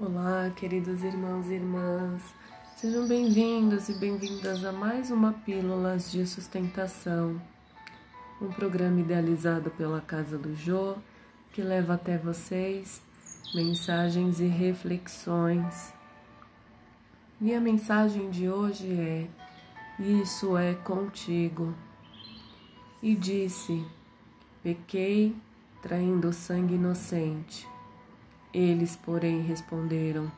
Olá, queridos irmãos e irmãs, sejam bem-vindos e bem-vindas a mais uma Pílulas de Sustentação, um programa idealizado pela Casa do Jô que leva até vocês mensagens e reflexões. E a mensagem de hoje é: Isso é contigo. E disse: Pequei traindo sangue inocente eles, porém, responderam: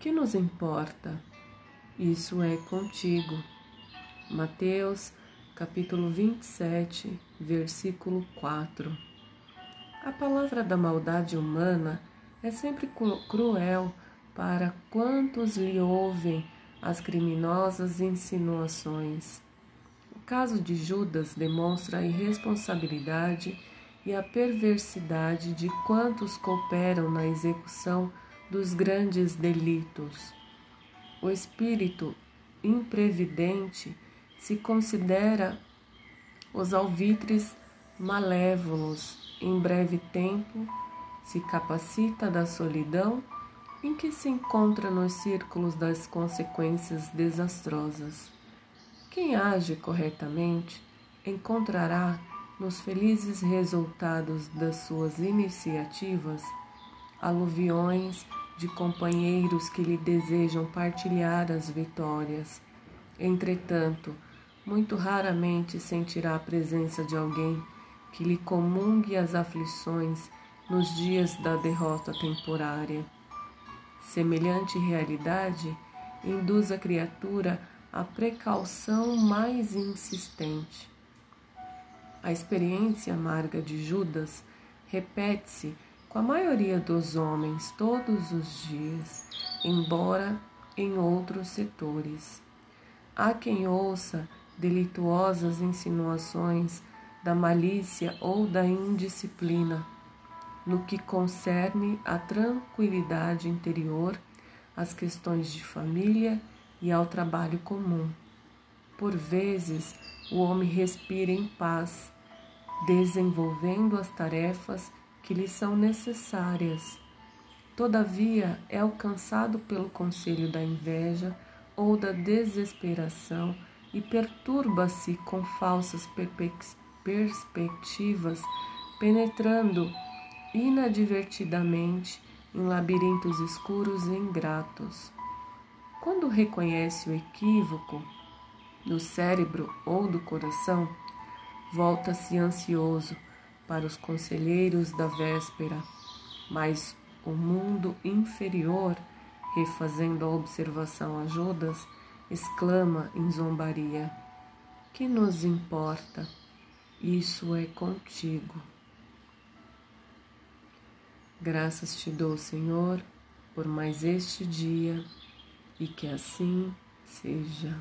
Que nos importa? Isso é contigo. Mateus, capítulo 27, versículo 4. A palavra da maldade humana é sempre cruel para quantos lhe ouvem as criminosas insinuações. O caso de Judas demonstra a irresponsabilidade e a perversidade de quantos cooperam na execução dos grandes delitos. O espírito imprevidente se considera os alvitres malévolos, em breve tempo se capacita da solidão em que se encontra nos círculos das consequências desastrosas. Quem age corretamente encontrará nos felizes resultados das suas iniciativas, aluviões de companheiros que lhe desejam partilhar as vitórias. Entretanto, muito raramente sentirá a presença de alguém que lhe comungue as aflições nos dias da derrota temporária. Semelhante realidade induz a criatura à precaução mais insistente a experiência amarga de Judas repete-se com a maioria dos homens todos os dias, embora em outros setores. Há quem ouça delituosas insinuações da malícia ou da indisciplina no que concerne à tranquilidade interior, às questões de família e ao trabalho comum. Por vezes, o homem respira em paz, desenvolvendo as tarefas que lhe são necessárias. Todavia, é alcançado pelo conselho da inveja ou da desesperação e perturba-se com falsas perspectivas, penetrando inadvertidamente em labirintos escuros e ingratos. Quando reconhece o equívoco, do cérebro ou do coração, volta-se ansioso para os conselheiros da véspera, mas o mundo inferior, refazendo a observação a Judas, exclama em zombaria: Que nos importa? Isso é contigo. Graças te dou, Senhor, por mais este dia e que assim seja.